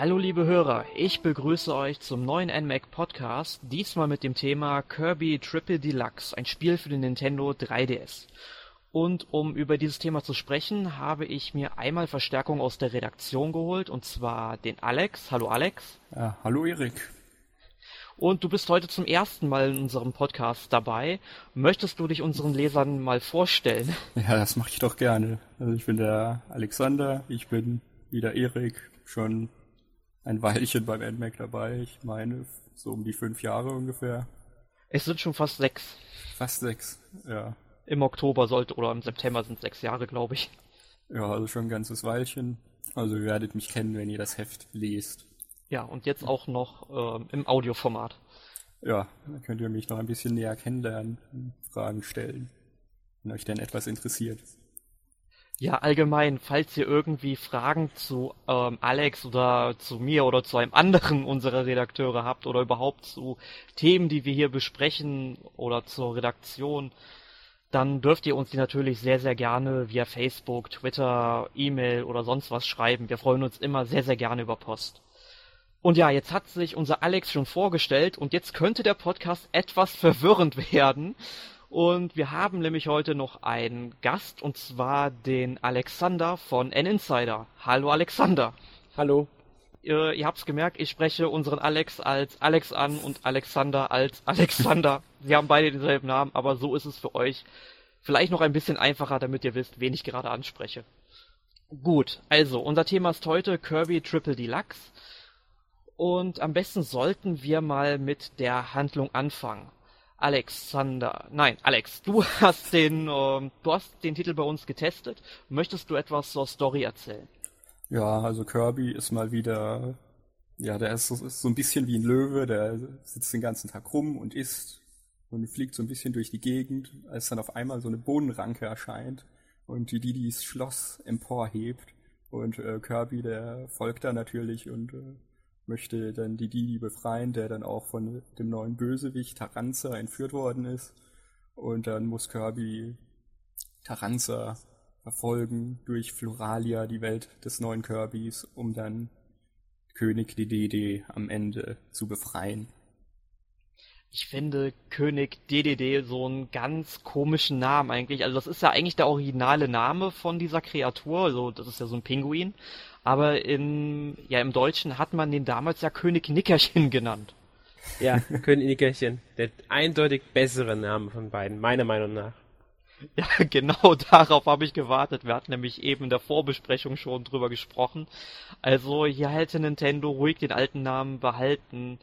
Hallo liebe Hörer, ich begrüße euch zum neuen NMAC Podcast, diesmal mit dem Thema Kirby Triple Deluxe, ein Spiel für den Nintendo 3DS. Und um über dieses Thema zu sprechen, habe ich mir einmal Verstärkung aus der Redaktion geholt, und zwar den Alex. Hallo Alex. Ja, hallo Erik. Und du bist heute zum ersten Mal in unserem Podcast dabei. Möchtest du dich unseren Lesern mal vorstellen? Ja, das mache ich doch gerne. Also ich bin der Alexander, ich bin wieder Erik, schon ein Weilchen beim NMAC dabei. Ich meine, so um die fünf Jahre ungefähr. Es sind schon fast sechs. Fast sechs, ja. Im Oktober sollte, oder im September sind sechs Jahre, glaube ich. Ja, also schon ein ganzes Weilchen. Also ihr werdet mich kennen, wenn ihr das Heft lest. Ja, und jetzt auch noch äh, im Audioformat. Ja, dann könnt ihr mich noch ein bisschen näher kennenlernen und Fragen stellen, wenn euch denn etwas interessiert. Ja, allgemein, falls ihr irgendwie Fragen zu ähm, Alex oder zu mir oder zu einem anderen unserer Redakteure habt oder überhaupt zu Themen, die wir hier besprechen oder zur Redaktion, dann dürft ihr uns die natürlich sehr, sehr gerne via Facebook, Twitter, E-Mail oder sonst was schreiben. Wir freuen uns immer sehr, sehr gerne über Post. Und ja, jetzt hat sich unser Alex schon vorgestellt und jetzt könnte der Podcast etwas verwirrend werden. Und wir haben nämlich heute noch einen Gast und zwar den Alexander von N-Insider. Hallo Alexander. Hallo. Ihr, ihr habt's gemerkt, ich spreche unseren Alex als Alex an und Alexander als Alexander. Sie haben beide denselben Namen, aber so ist es für euch vielleicht noch ein bisschen einfacher, damit ihr wisst, wen ich gerade anspreche. Gut, also unser Thema ist heute Kirby Triple Deluxe. Und am besten sollten wir mal mit der Handlung anfangen. Alexander, nein, Alex, du hast den, äh, du hast den Titel bei uns getestet. Möchtest du etwas zur Story erzählen? Ja, also Kirby ist mal wieder, ja, der ist so, ist so ein bisschen wie ein Löwe, der sitzt den ganzen Tag rum und isst und fliegt so ein bisschen durch die Gegend, als dann auf einmal so eine Bohnenranke erscheint und die Didis Schloss emporhebt und äh, Kirby, der folgt da natürlich und äh, möchte dann die Didi befreien, der dann auch von dem neuen Bösewicht Taranza entführt worden ist. Und dann muss Kirby Taranza verfolgen durch Floralia, die Welt des neuen Kirbys, um dann König DDD am Ende zu befreien. Ich finde König DDD so einen ganz komischen Namen eigentlich. Also das ist ja eigentlich der originale Name von dieser Kreatur. Also das ist ja so ein Pinguin. Aber in, ja, im Deutschen hat man den damals ja König Nickerchen genannt. Ja, König Nickerchen. Der eindeutig bessere Name von beiden, meiner Meinung nach. Ja, genau darauf habe ich gewartet. Wir hatten nämlich eben in der Vorbesprechung schon drüber gesprochen. Also hier hätte Nintendo ruhig den alten Namen behalten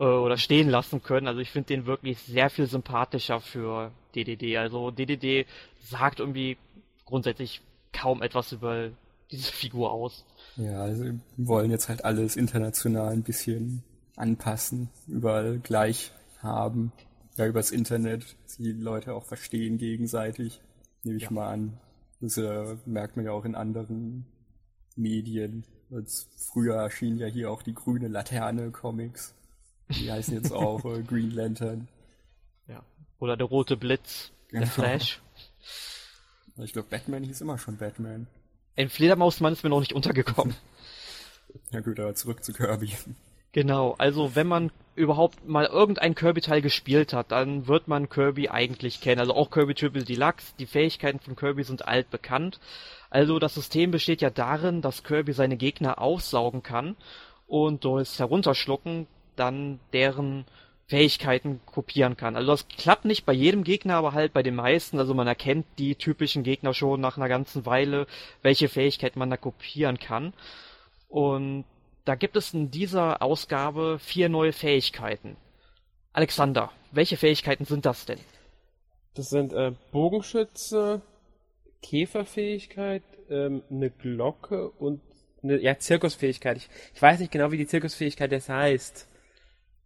äh, oder stehen lassen können. Also ich finde den wirklich sehr viel sympathischer für DDD. Also DDD sagt irgendwie grundsätzlich kaum etwas über diese Figur aus. Ja, also wir wollen jetzt halt alles international ein bisschen anpassen, überall gleich haben. Ja, übers Internet, die Leute auch verstehen gegenseitig, nehme ich ja. mal an. Das äh, merkt man ja auch in anderen Medien. Als früher erschienen ja hier auch die grüne Laterne Comics. Die heißen jetzt auch äh, Green Lantern. Ja. Oder der rote Blitz, genau. der Flash. Ich glaube, Batman hieß immer schon Batman. Ein Fledermausmann ist mir noch nicht untergekommen. Ja gut, aber zurück zu Kirby. Genau, also wenn man überhaupt mal irgendein Kirby-Teil gespielt hat, dann wird man Kirby eigentlich kennen. Also auch Kirby Triple Deluxe, die Fähigkeiten von Kirby sind altbekannt. Also das System besteht ja darin, dass Kirby seine Gegner aufsaugen kann und durchs Herunterschlucken dann deren Fähigkeiten kopieren kann. Also das klappt nicht bei jedem Gegner, aber halt bei den meisten. Also man erkennt die typischen Gegner schon nach einer ganzen Weile, welche Fähigkeiten man da kopieren kann. Und da gibt es in dieser Ausgabe vier neue Fähigkeiten. Alexander, welche Fähigkeiten sind das denn? Das sind äh, Bogenschütze, Käferfähigkeit, ähm, eine Glocke und eine ja, Zirkusfähigkeit. Ich, ich weiß nicht genau, wie die Zirkusfähigkeit jetzt heißt.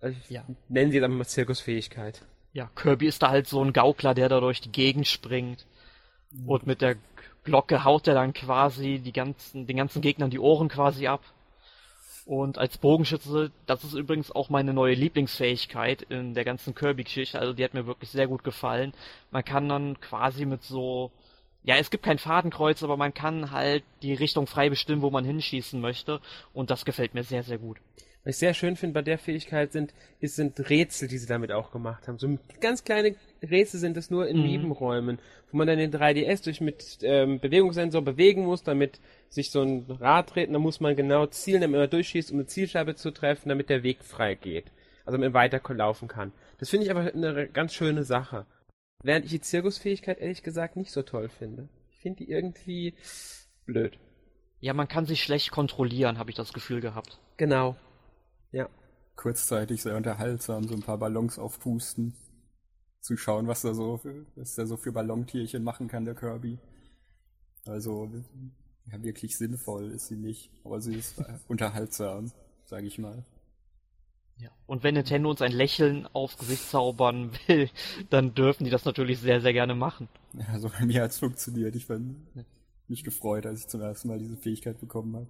Also ja. Nennen sie einfach mal Zirkusfähigkeit. Ja, Kirby ist da halt so ein Gaukler, der da durch die Gegend springt. Mhm. Und mit der Glocke haut er dann quasi die ganzen, den ganzen Gegnern die Ohren quasi ab. Und als Bogenschütze, das ist übrigens auch meine neue Lieblingsfähigkeit in der ganzen Kirby-Geschichte, also die hat mir wirklich sehr gut gefallen. Man kann dann quasi mit so, ja, es gibt kein Fadenkreuz, aber man kann halt die Richtung frei bestimmen, wo man hinschießen möchte. Und das gefällt mir sehr, sehr gut. Was ich sehr schön finde bei der Fähigkeit sind, ist, sind Rätsel, die sie damit auch gemacht haben. So ganz kleine Rätsel sind es nur in mhm. Nebenräumen, wo man dann den 3DS durch mit ähm, Bewegungssensor bewegen muss, damit sich so ein Rad dreht. Und dann muss man genau zielen, damit man durchschießt, um eine Zielscheibe zu treffen, damit der Weg frei geht. Also man weiterlaufen kann. Das finde ich aber eine ganz schöne Sache. Während ich die Zirkusfähigkeit ehrlich gesagt nicht so toll finde. Ich finde die irgendwie blöd. Ja, man kann sich schlecht kontrollieren, habe ich das Gefühl gehabt. Genau. Ja. Kurzzeitig sehr unterhaltsam, so ein paar Ballons aufpusten. Zu schauen, was da so, was der so für Ballontierchen machen kann, der Kirby. Also, ja, wirklich sinnvoll ist sie nicht, aber sie ist unterhaltsam, sage ich mal. Ja. Und wenn Nintendo uns ein Lächeln aufs Gesicht zaubern will, dann dürfen die das natürlich sehr, sehr gerne machen. Ja, also bei mir hat es funktioniert. Ich war mich gefreut, als ich zum ersten Mal diese Fähigkeit bekommen habe.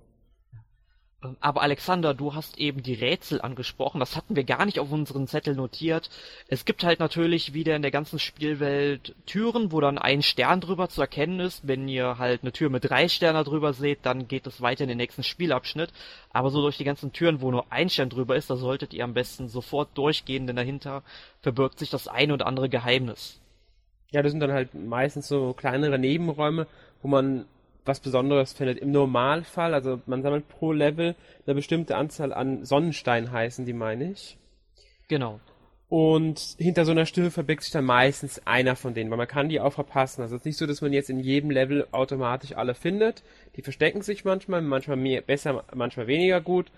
Aber Alexander, du hast eben die Rätsel angesprochen. Das hatten wir gar nicht auf unseren Zettel notiert. Es gibt halt natürlich wieder in der ganzen Spielwelt Türen, wo dann ein Stern drüber zu erkennen ist. Wenn ihr halt eine Tür mit drei Sternen drüber seht, dann geht es weiter in den nächsten Spielabschnitt. Aber so durch die ganzen Türen, wo nur ein Stern drüber ist, da solltet ihr am besten sofort durchgehen, denn dahinter verbirgt sich das ein oder andere Geheimnis. Ja, das sind dann halt meistens so kleinere Nebenräume, wo man was Besonderes findet. Im Normalfall, also man sammelt pro Level eine bestimmte Anzahl an Sonnensteinen heißen die, meine ich. Genau. Und hinter so einer Stimme verbirgt sich dann meistens einer von denen, weil man kann die auch verpassen. Also es ist nicht so, dass man jetzt in jedem Level automatisch alle findet. Die verstecken sich manchmal, manchmal mehr, besser, manchmal weniger gut.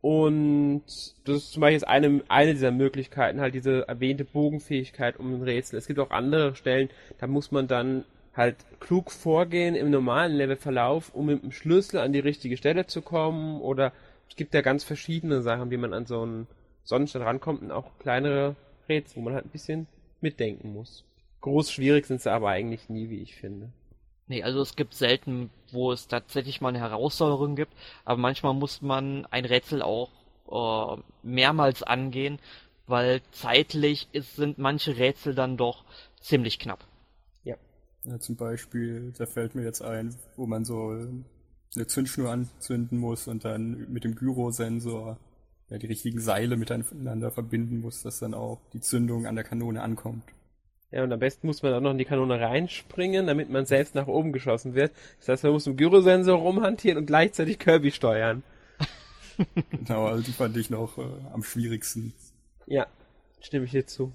Und das ist zum Beispiel jetzt eine, eine dieser Möglichkeiten, halt diese erwähnte Bogenfähigkeit um ein Rätsel. Es gibt auch andere Stellen, da muss man dann halt klug vorgehen im normalen Levelverlauf, um mit dem Schlüssel an die richtige Stelle zu kommen oder es gibt ja ganz verschiedene Sachen, wie man an so einen Sonnenstein rankommt und auch kleinere Rätsel, wo man halt ein bisschen mitdenken muss. Groß schwierig sind sie aber eigentlich nie, wie ich finde. Nee, also es gibt selten, wo es tatsächlich mal eine Herausforderung gibt, aber manchmal muss man ein Rätsel auch äh, mehrmals angehen, weil zeitlich ist, sind manche Rätsel dann doch ziemlich knapp. Ja, zum Beispiel, da fällt mir jetzt ein, wo man so eine Zündschnur anzünden muss und dann mit dem Gyrosensor ja, die richtigen Seile miteinander verbinden muss, dass dann auch die Zündung an der Kanone ankommt. Ja, und am besten muss man auch noch in die Kanone reinspringen, damit man selbst nach oben geschossen wird. Das heißt, man muss im Gyrosensor rumhantieren und gleichzeitig Kirby steuern. genau, also die fand ich noch äh, am schwierigsten. Ja, stimme ich dir zu.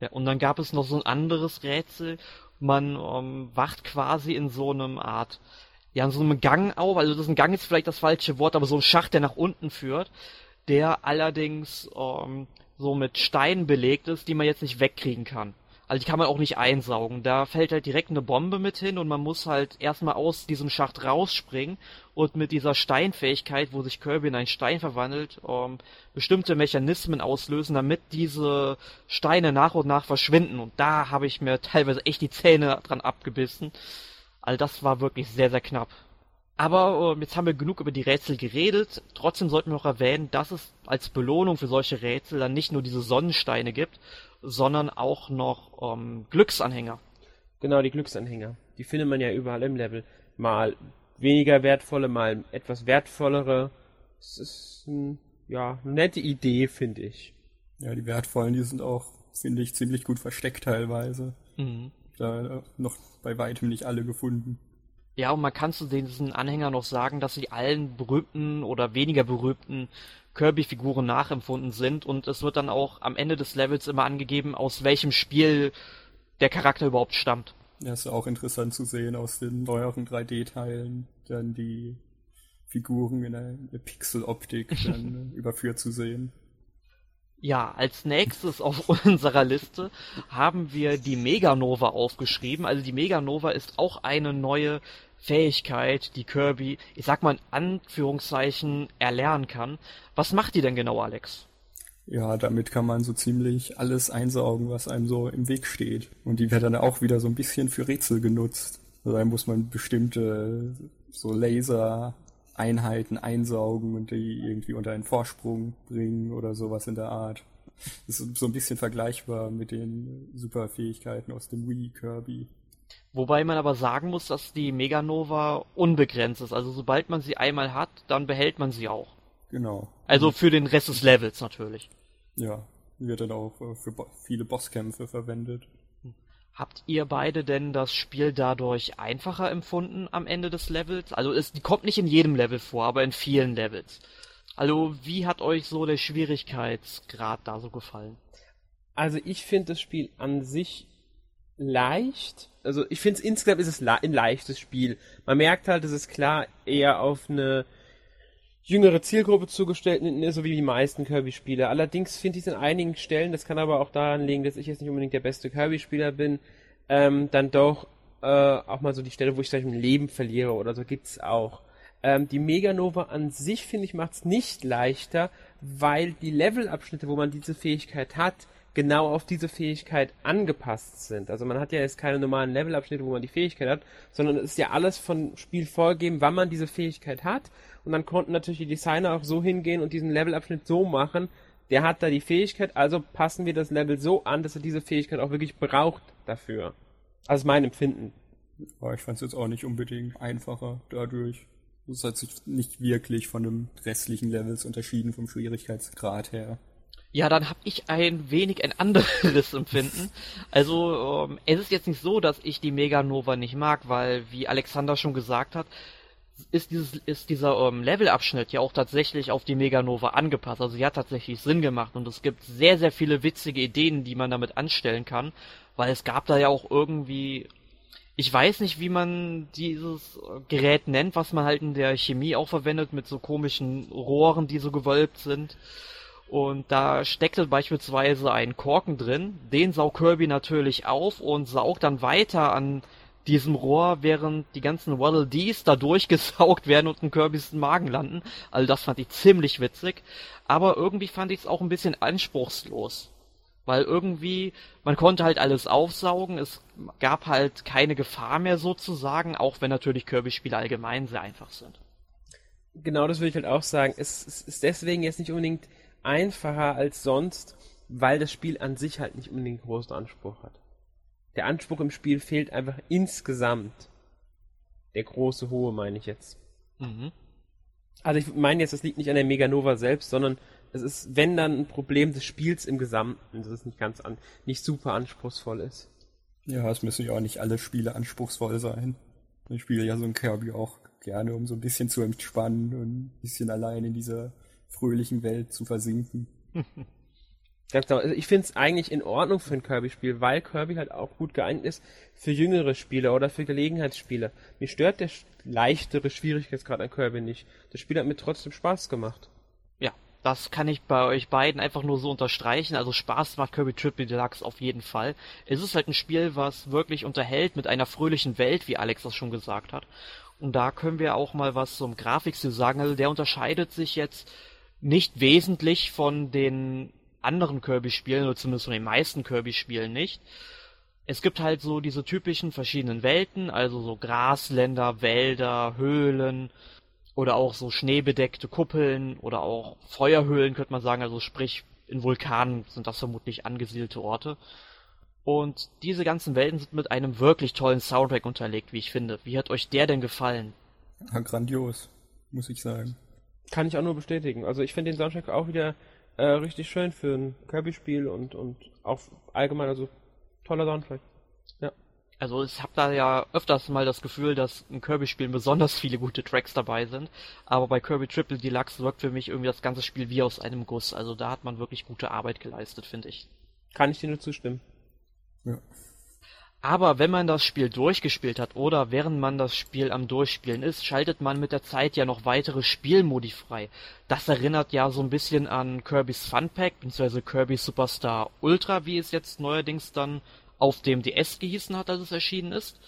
Ja, und dann gab es noch so ein anderes Rätsel, man ähm, wacht quasi in so einem Art, ja, in so einem Gang auf, also das ist ein Gang ist vielleicht das falsche Wort, aber so ein Schacht, der nach unten führt, der allerdings ähm, so mit Steinen belegt ist, die man jetzt nicht wegkriegen kann. Also die kann man auch nicht einsaugen. Da fällt halt direkt eine Bombe mit hin und man muss halt erstmal aus diesem Schacht rausspringen und mit dieser Steinfähigkeit, wo sich Kirby in einen Stein verwandelt, ähm, bestimmte Mechanismen auslösen, damit diese Steine nach und nach verschwinden. Und da habe ich mir teilweise echt die Zähne dran abgebissen. All das war wirklich sehr, sehr knapp. Aber äh, jetzt haben wir genug über die Rätsel geredet. Trotzdem sollten wir noch erwähnen, dass es als Belohnung für solche Rätsel dann nicht nur diese Sonnensteine gibt, sondern auch noch ähm, Glücksanhänger. Genau, die Glücksanhänger. Die findet man ja überall im Level. Mal weniger wertvolle, mal etwas wertvollere. Das ist ein, ja, eine nette Idee, finde ich. Ja, die wertvollen, die sind auch, finde ich, ziemlich gut versteckt teilweise. Mhm. Da noch bei weitem nicht alle gefunden. Ja, und man kann zu diesen Anhängern noch sagen, dass sie allen berühmten oder weniger berühmten Kirby-Figuren nachempfunden sind und es wird dann auch am Ende des Levels immer angegeben, aus welchem Spiel der Charakter überhaupt stammt. Ja, ist auch interessant zu sehen aus den neueren 3D-Teilen, dann die Figuren in der, Pixel-Optik dann überführt zu sehen. Ja, als nächstes auf unserer Liste haben wir die Meganova aufgeschrieben. Also die Meganova ist auch eine neue Fähigkeit, die Kirby, ich sag mal in Anführungszeichen, erlernen kann. Was macht die denn genau, Alex? Ja, damit kann man so ziemlich alles einsaugen, was einem so im Weg steht. Und die wird dann auch wieder so ein bisschen für Rätsel genutzt. Also da muss man bestimmte so Laser-Einheiten einsaugen und die irgendwie unter einen Vorsprung bringen oder sowas in der Art. Das ist so ein bisschen vergleichbar mit den Superfähigkeiten aus dem Wii Kirby. Wobei man aber sagen muss, dass die Meganova unbegrenzt ist. Also sobald man sie einmal hat, dann behält man sie auch. Genau. Also für den Rest des Levels natürlich. Ja, wird dann auch äh, für viele Bosskämpfe verwendet. Habt ihr beide denn das Spiel dadurch einfacher empfunden am Ende des Levels? Also es die kommt nicht in jedem Level vor, aber in vielen Levels. Also wie hat euch so der Schwierigkeitsgrad da so gefallen? Also ich finde das Spiel an sich leicht. Also ich finde es insgesamt ist es ein leichtes Spiel. Man merkt halt, es ist klar eher auf eine jüngere Zielgruppe zugestellt, so wie die meisten Kirby-Spiele. Allerdings finde ich es an einigen Stellen, das kann aber auch daran liegen, dass ich jetzt nicht unbedingt der beste Kirby-Spieler bin, ähm, dann doch äh, auch mal so die Stelle, wo ich vielleicht ein Leben verliere oder so gibt's auch. Ähm, die Meganova an sich, finde ich, macht's nicht leichter, weil die Levelabschnitte, wo man diese Fähigkeit hat, genau auf diese Fähigkeit angepasst sind. Also man hat ja jetzt keine normalen Levelabschnitte, wo man die Fähigkeit hat, sondern es ist ja alles von Spiel vorgegeben, wann man diese Fähigkeit hat. Und dann konnten natürlich die Designer auch so hingehen und diesen Levelabschnitt so machen, der hat da die Fähigkeit, also passen wir das Level so an, dass er diese Fähigkeit auch wirklich braucht dafür. Also mein Empfinden. Aber ich fand es jetzt auch nicht unbedingt einfacher dadurch. Es hat sich nicht wirklich von dem restlichen Levels unterschieden vom Schwierigkeitsgrad her. Ja, dann habe ich ein wenig ein anderes Empfinden. Also ähm, es ist jetzt nicht so, dass ich die Meganova nicht mag, weil wie Alexander schon gesagt hat, ist dieses ist dieser ähm, Levelabschnitt ja auch tatsächlich auf die Meganova angepasst. Also sie hat tatsächlich Sinn gemacht und es gibt sehr sehr viele witzige Ideen, die man damit anstellen kann, weil es gab da ja auch irgendwie ich weiß nicht, wie man dieses Gerät nennt, was man halt in der Chemie auch verwendet mit so komischen Rohren, die so gewölbt sind. Und da steckte beispielsweise ein Korken drin, den saugt Kirby natürlich auf und saugt dann weiter an diesem Rohr, während die ganzen Waddle Dees da durchgesaugt werden und in Kirbys Magen landen. Also das fand ich ziemlich witzig. Aber irgendwie fand ich es auch ein bisschen anspruchslos. Weil irgendwie, man konnte halt alles aufsaugen, es gab halt keine Gefahr mehr sozusagen, auch wenn natürlich Kirby-Spiele allgemein sehr einfach sind. Genau, das würde ich halt auch sagen. Es, es ist deswegen jetzt nicht unbedingt einfacher als sonst, weil das Spiel an sich halt nicht unbedingt großen Anspruch hat. Der Anspruch im Spiel fehlt einfach insgesamt. Der große, hohe meine ich jetzt. Mhm. Also ich meine jetzt, das liegt nicht an der Meganova selbst, sondern es ist, wenn dann ein Problem des Spiels im Gesamten, dass es nicht ganz an, nicht super anspruchsvoll ist. Ja, es müssen ja auch nicht alle Spiele anspruchsvoll sein. Ich spiele ja so ein Kirby auch gerne, um so ein bisschen zu entspannen und ein bisschen allein in dieser fröhlichen Welt zu versinken. Ganz genau. Also ich finde es eigentlich in Ordnung für ein Kirby-Spiel, weil Kirby halt auch gut geeignet ist für jüngere Spieler oder für Gelegenheitsspieler. Mir stört der leichtere Schwierigkeitsgrad an Kirby nicht. Das Spiel hat mir trotzdem Spaß gemacht. Ja, das kann ich bei euch beiden einfach nur so unterstreichen. Also Spaß macht Kirby Triple Deluxe auf jeden Fall. Es ist halt ein Spiel, was wirklich unterhält mit einer fröhlichen Welt, wie Alex das schon gesagt hat. Und da können wir auch mal was zum Grafikstil sagen. Also der unterscheidet sich jetzt nicht wesentlich von den anderen Kirby-Spielen, oder zumindest von den meisten Kirby-Spielen nicht. Es gibt halt so diese typischen verschiedenen Welten, also so Grasländer, Wälder, Höhlen oder auch so schneebedeckte Kuppeln oder auch Feuerhöhlen, könnte man sagen, also sprich in Vulkanen sind das vermutlich angesiedelte Orte. Und diese ganzen Welten sind mit einem wirklich tollen Soundtrack unterlegt, wie ich finde. Wie hat euch der denn gefallen? Ja, grandios, muss ich sagen. Kann ich auch nur bestätigen. Also ich finde den Soundtrack auch wieder äh, richtig schön für ein Kirby-Spiel und, und auch allgemein, also toller Soundtrack. Ja. Also ich habe da ja öfters mal das Gefühl, dass in Kirby-Spielen besonders viele gute Tracks dabei sind, aber bei Kirby Triple Deluxe wirkt für mich irgendwie das ganze Spiel wie aus einem Guss. Also da hat man wirklich gute Arbeit geleistet, finde ich. Kann ich dir nur zustimmen. Ja. Aber wenn man das Spiel durchgespielt hat oder während man das Spiel am Durchspielen ist, schaltet man mit der Zeit ja noch weitere Spielmodi frei. Das erinnert ja so ein bisschen an Kirby's Fun Pack bzw. Kirby Superstar Ultra, wie es jetzt neuerdings dann auf dem DS gehießen hat, als es erschienen ist.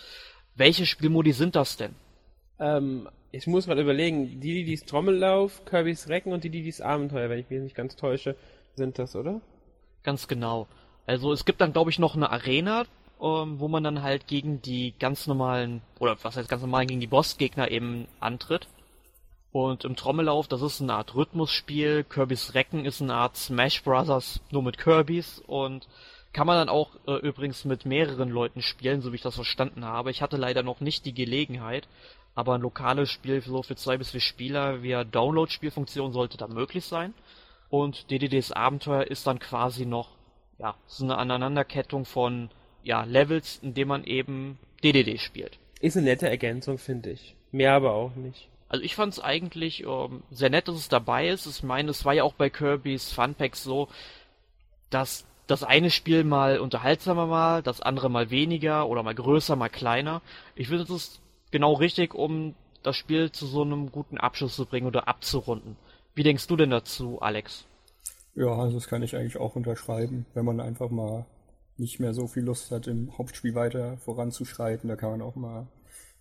Welche Spielmodi sind das denn? Ähm, ich muss mal überlegen, die, die dies Trommellauf, Kirby's Recken und die, die dies Abenteuer, wenn ich mich nicht ganz täusche, sind das, oder? Ganz genau. Also es gibt dann, glaube ich, noch eine Arena, ähm, wo man dann halt gegen die ganz normalen, oder was heißt ganz normal, gegen die Bossgegner eben antritt. Und im Trommellauf, das ist eine Art Rhythmusspiel, Kirby's Recken ist eine Art Smash Brothers, nur mit Kirbys und Kann man dann auch äh, übrigens mit mehreren Leuten spielen, so wie ich das verstanden habe. Ich hatte leider noch nicht die Gelegenheit, aber ein lokales Spiel so für zwei bis vier Spieler via Download-Spielfunktion sollte da möglich sein. Und DDDs Abenteuer ist dann quasi noch, ja, so eine Aneinanderkettung von, ja, Levels, in dem man eben DDD spielt. Ist eine nette Ergänzung, finde ich. Mehr aber auch nicht. Also ich fand es eigentlich ähm, sehr nett, dass es dabei ist. Ich meine, es war ja auch bei Kirby's Fun Packs so, dass das eine Spiel mal unterhaltsamer war, das andere mal weniger oder mal größer, mal kleiner. Ich finde, das ist genau richtig, um das Spiel zu so einem guten Abschluss zu bringen oder abzurunden. Wie denkst du denn dazu, Alex? Ja, also das kann ich eigentlich auch unterschreiben, wenn man einfach mal nicht mehr so viel Lust hat, im Hauptspiel weiter voranzuschreiten, da kann man auch mal ein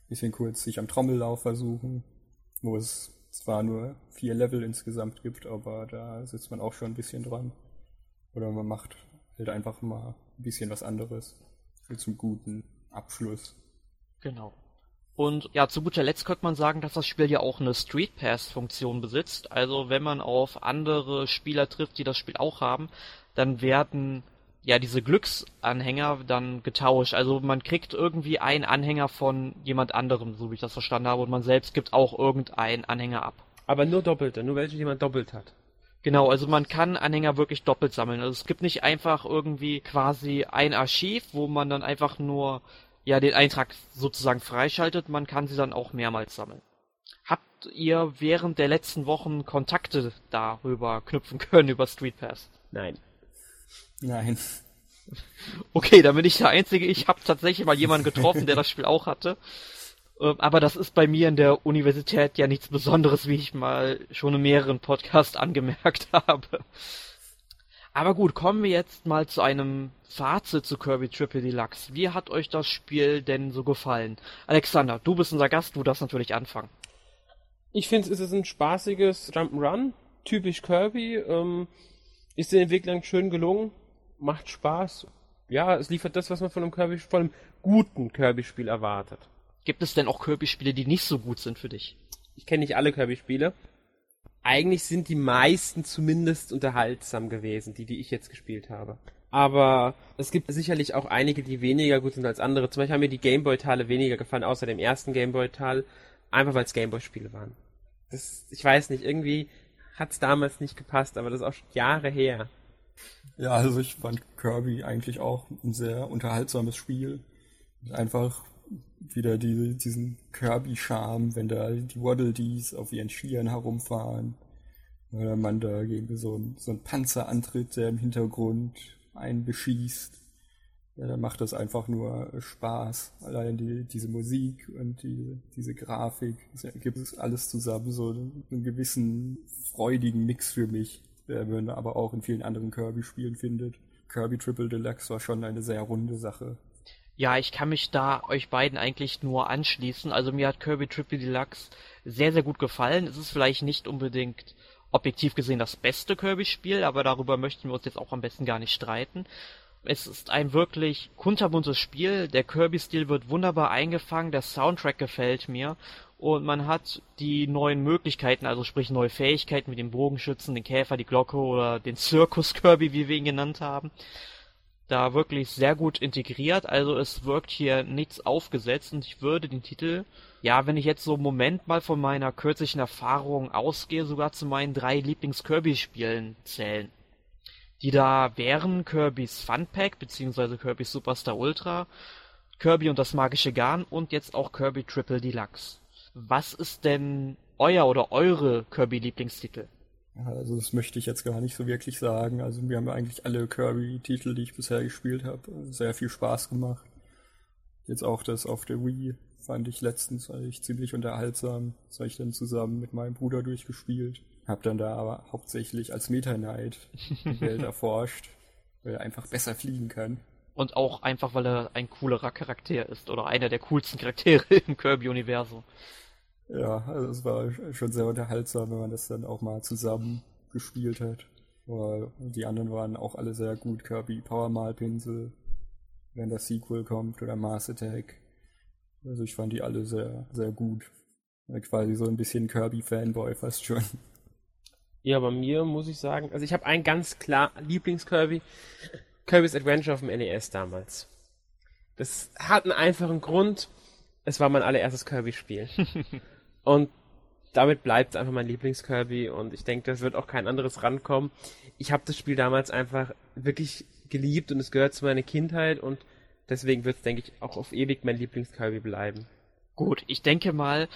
bisschen kurz sich am Trommellauf versuchen, wo es zwar nur vier Level insgesamt gibt, aber da sitzt man auch schon ein bisschen dran. Oder man macht halt einfach mal ein bisschen was anderes für zum guten Abschluss. Genau. Und ja, zu guter Letzt könnte man sagen, dass das Spiel ja auch eine Street Pass-Funktion besitzt. Also wenn man auf andere Spieler trifft, die das Spiel auch haben, dann werden ja diese Glücksanhänger dann getauscht. Also man kriegt irgendwie einen Anhänger von jemand anderem, so wie ich das verstanden habe, und man selbst gibt auch irgendeinen Anhänger ab. Aber nur doppelte, nur welche jemand doppelt hat. Genau, also man kann Anhänger wirklich doppelt sammeln. Also es gibt nicht einfach irgendwie quasi ein Archiv, wo man dann einfach nur ja den Eintrag sozusagen freischaltet, man kann sie dann auch mehrmals sammeln. Habt ihr während der letzten Wochen Kontakte darüber knüpfen können über Street Pass? Nein. Nein. Okay, dann bin ich der Einzige. Ich habe tatsächlich mal jemanden getroffen, der das Spiel auch hatte. Ähm, aber das ist bei mir in der Universität ja nichts Besonderes, wie ich mal schon in mehreren Podcasts angemerkt habe. Aber gut, kommen wir jetzt mal zu einem Fazit zu Kirby Triple Deluxe. Wie hat euch das Spiel denn so gefallen? Alexander, du bist unser Gast, du darfst natürlich anfangen. Ich finde, es ist ein spaßiges Jump'n'Run, typisch Kirby, ähm, ist den Entwicklern schön gelungen, macht Spaß. Ja, es liefert das, was man von einem Kirby, von einem guten Kirby-Spiel erwartet. Gibt es denn auch Kirby-Spiele, die nicht so gut sind für dich? Ich kenne nicht alle Kirby-Spiele eigentlich sind die meisten zumindest unterhaltsam gewesen, die, die ich jetzt gespielt habe. Aber es gibt sicherlich auch einige, die weniger gut sind als andere. Zum Beispiel haben mir die Gameboy-Teile weniger gefallen, außer dem ersten Gameboy-Teil, einfach weil es Gameboy-Spiele waren. Das, ich weiß nicht, irgendwie hat's damals nicht gepasst, aber das ist auch schon Jahre her. Ja, also ich fand Kirby eigentlich auch ein sehr unterhaltsames Spiel. Einfach wieder die, diesen Kirby-Charme, wenn da die Waddle Dees auf ihren Skiern herumfahren. Oder man da gegen so einen so ein Panzer antritt, der im Hintergrund einen beschießt. Ja, dann macht das einfach nur Spaß. Allein die, diese Musik und die, diese Grafik, das gibt es alles zusammen, so einen gewissen freudigen Mix für mich, der man aber auch in vielen anderen Kirby-Spielen findet. Kirby Triple Deluxe war schon eine sehr runde Sache. Ja, ich kann mich da euch beiden eigentlich nur anschließen. Also mir hat Kirby Triple Deluxe sehr, sehr gut gefallen. Es ist vielleicht nicht unbedingt objektiv gesehen das beste Kirby-Spiel, aber darüber möchten wir uns jetzt auch am besten gar nicht streiten. Es ist ein wirklich kunterbuntes Spiel. Der Kirby-Stil wird wunderbar eingefangen. Der Soundtrack gefällt mir. Und man hat die neuen Möglichkeiten, also sprich neue Fähigkeiten wie den Bogenschützen, den Käfer, die Glocke oder den Zirkus Kirby, wie wir ihn genannt haben da wirklich sehr gut integriert. Also es wirkt hier nichts aufgesetzt und ich würde den Titel, ja, wenn ich jetzt so einen Moment mal von meiner kürzlichen Erfahrung ausgehe, sogar zu meinen drei Lieblings-Kirby-Spielen zählen. Die da wären Kirby's Fun Pack bzw. Kirby's Superstar Ultra, Kirby und das magische Garn und jetzt auch Kirby Triple Deluxe. Was ist denn euer oder eure Kirby-Lieblingstitel? Also das möchte ich jetzt gar nicht so wirklich sagen. Also mir haben eigentlich alle Kirby-Titel, die ich bisher gespielt habe, sehr viel Spaß gemacht. Jetzt auch das auf der Wii fand ich letztens eigentlich ziemlich unterhaltsam. Das habe ich dann zusammen mit meinem Bruder durchgespielt. Hab dann da aber hauptsächlich als Meta Knight die Welt erforscht, weil er einfach besser fliegen kann. Und auch einfach, weil er ein coolerer Charakter ist oder einer der coolsten Charaktere im Kirby-Universum. Ja, also es war schon sehr unterhaltsam, wenn man das dann auch mal zusammen gespielt hat. Aber die anderen waren auch alle sehr gut. Kirby Power Malpinsel, wenn das Sequel kommt, oder Mars Attack. Also ich fand die alle sehr, sehr gut. Quasi so ein bisschen Kirby-Fanboy fast schon. Ja, bei mir muss ich sagen, also ich habe einen ganz klar Lieblings-Kirby. Kirby's Adventure auf dem NES damals. Das hat einen einfachen Grund. Es war mein allererstes Kirby-Spiel. und damit bleibt es einfach mein Lieblings-Kirby und ich denke, das wird auch kein anderes rankommen. Ich habe das Spiel damals einfach wirklich geliebt und es gehört zu meiner Kindheit und deswegen wird es, denke ich, auch auf ewig mein Lieblings-Kirby bleiben. Gut, ich denke mal,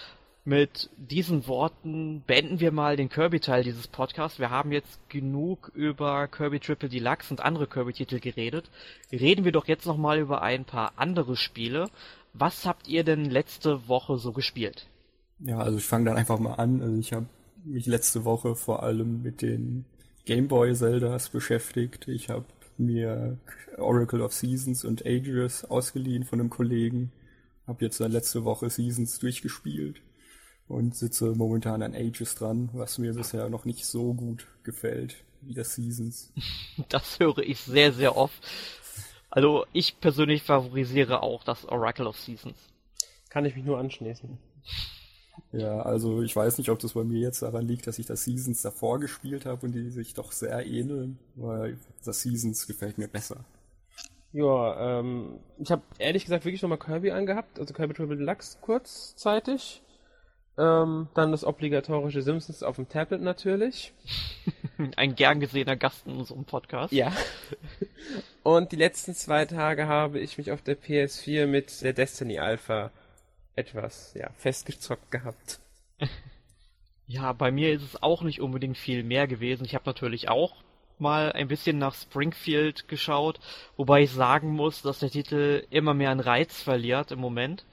mit diesen Worten beenden wir mal den Kirby-Teil dieses Podcasts. Wir haben jetzt genug über Kirby Triple Deluxe und andere Kirby-Titel geredet. Reden wir doch jetzt nochmal über ein paar andere Spiele. Was habt ihr denn letzte Woche so gespielt? Ja, also ich fange dann einfach mal an. Also ich habe mich letzte Woche vor allem mit den Gameboy Zeldas beschäftigt. Ich habe mir Oracle of Seasons und Ages ausgeliehen von einem Kollegen. Habe jetzt dann letzte Woche Seasons durchgespielt und sitze momentan an Ages dran, was mir bisher noch nicht so gut gefällt wie das Seasons. Das höre ich sehr, sehr oft. Also ich persönlich favorisiere auch das Oracle of Seasons. Kann ich mich nur anschließen. Ja, also ich weiß nicht, ob das bei mir jetzt daran liegt, dass ich das Seasons davor gespielt habe und die sich doch sehr ähneln, weil das Seasons gefällt mir besser. Ja, ähm, ich habe ehrlich gesagt wirklich nochmal Kirby angehabt, also Kirby Triple Deluxe kurzzeitig. Ähm, dann das obligatorische Simpsons auf dem Tablet natürlich. Ein gern gesehener Gast in unserem Podcast. Ja. Und die letzten zwei Tage habe ich mich auf der PS4 mit der Destiny Alpha etwas, ja, festgezockt gehabt. Ja, bei mir ist es auch nicht unbedingt viel mehr gewesen. Ich habe natürlich auch mal ein bisschen nach Springfield geschaut, wobei ich sagen muss, dass der Titel immer mehr an Reiz verliert im Moment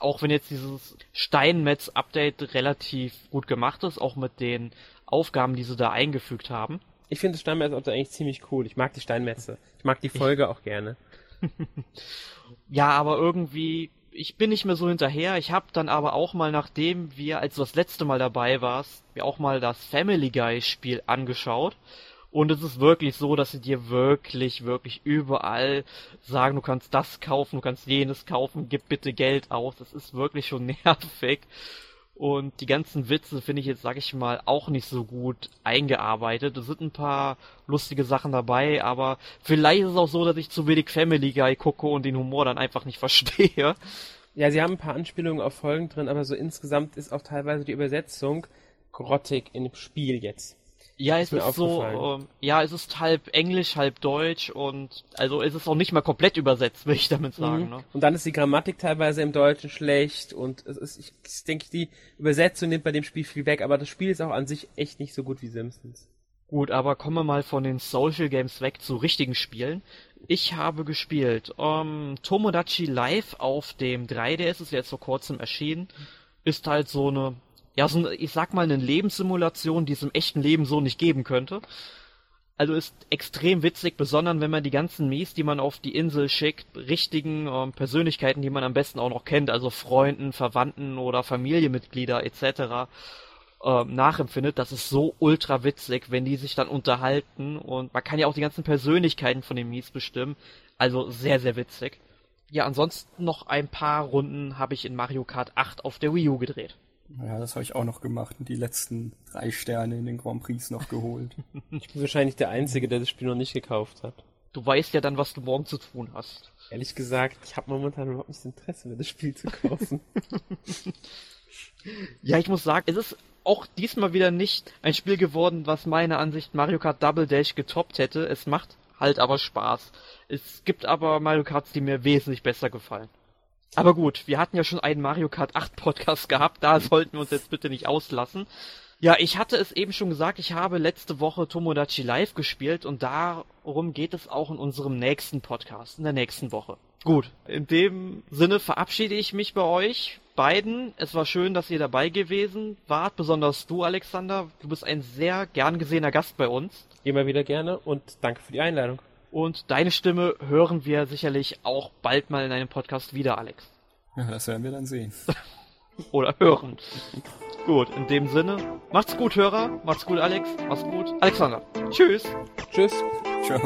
auch wenn jetzt dieses Steinmetz-Update relativ gut gemacht ist, auch mit den Aufgaben, die sie da eingefügt haben. Ich finde das Steinmetz-Update eigentlich ziemlich cool. Ich mag die Steinmetze. Ich mag die Folge ich... auch gerne. ja, aber irgendwie, ich bin nicht mehr so hinterher. Ich habe dann aber auch mal, nachdem wir, als du das letzte Mal dabei warst, mir auch mal das Family Guy Spiel angeschaut. Und es ist wirklich so, dass sie dir wirklich, wirklich überall sagen, du kannst das kaufen, du kannst jenes kaufen, gib bitte Geld aus. Das ist wirklich schon nervig. Und die ganzen Witze finde ich jetzt, sag ich mal, auch nicht so gut eingearbeitet. Es sind ein paar lustige Sachen dabei, aber vielleicht ist es auch so, dass ich zu wenig Family Guy gucke und den Humor dann einfach nicht verstehe. Ja, sie haben ein paar Anspielungen auf Folgen drin, aber so insgesamt ist auch teilweise die Übersetzung grottig im Spiel jetzt. Ja, es ist, ist so, ähm, ja, es ist halb Englisch, halb Deutsch und also es ist auch nicht mal komplett übersetzt, will ich damit sagen. Mhm. Ne? Und dann ist die Grammatik teilweise im Deutschen schlecht und es ist, ich, ich denke, die Übersetzung nimmt bei dem Spiel viel weg, aber das Spiel ist auch an sich echt nicht so gut wie Simpsons. Gut, aber kommen wir mal von den Social Games weg zu richtigen Spielen. Ich habe gespielt um, ähm, Tomodachi Live auf dem 3DS, ist jetzt vor kurzem erschienen. Ist halt so eine ja, so eine, ich sag mal, eine Lebenssimulation, die es im echten Leben so nicht geben könnte. Also ist extrem witzig, besonders wenn man die ganzen Mies, die man auf die Insel schickt, richtigen ähm, Persönlichkeiten, die man am besten auch noch kennt, also Freunden, Verwandten oder Familienmitglieder etc. Ähm, nachempfindet. Das ist so ultra witzig, wenn die sich dann unterhalten und man kann ja auch die ganzen Persönlichkeiten von den Mies bestimmen. Also sehr, sehr witzig. Ja, ansonsten noch ein paar Runden habe ich in Mario Kart 8 auf der Wii U gedreht. Ja, das habe ich auch noch gemacht und die letzten drei Sterne in den Grand Prix noch geholt. ich bin wahrscheinlich der Einzige, der das Spiel noch nicht gekauft hat. Du weißt ja dann, was du morgen zu tun hast. Ehrlich gesagt, ich habe momentan überhaupt nicht das Interesse, mir das Spiel zu kaufen. ja, ich muss sagen, es ist auch diesmal wieder nicht ein Spiel geworden, was meiner Ansicht Mario Kart Double Dash getoppt hätte. Es macht halt aber Spaß. Es gibt aber Mario Karts, die mir wesentlich besser gefallen. Aber gut, wir hatten ja schon einen Mario Kart 8 Podcast gehabt, da sollten wir uns jetzt bitte nicht auslassen. Ja, ich hatte es eben schon gesagt, ich habe letzte Woche Tomodachi Live gespielt und darum geht es auch in unserem nächsten Podcast, in der nächsten Woche. Gut, in dem Sinne verabschiede ich mich bei euch beiden. Es war schön, dass ihr dabei gewesen wart, besonders du, Alexander. Du bist ein sehr gern gesehener Gast bei uns. Immer wieder gerne und danke für die Einladung. Und deine Stimme hören wir sicherlich auch bald mal in einem Podcast wieder, Alex. Ja, das werden wir dann sehen. Oder hören. gut, in dem Sinne, macht's gut, Hörer. Macht's gut, Alex. Macht's gut. Alexander. Tschüss. Tschüss. Ciao.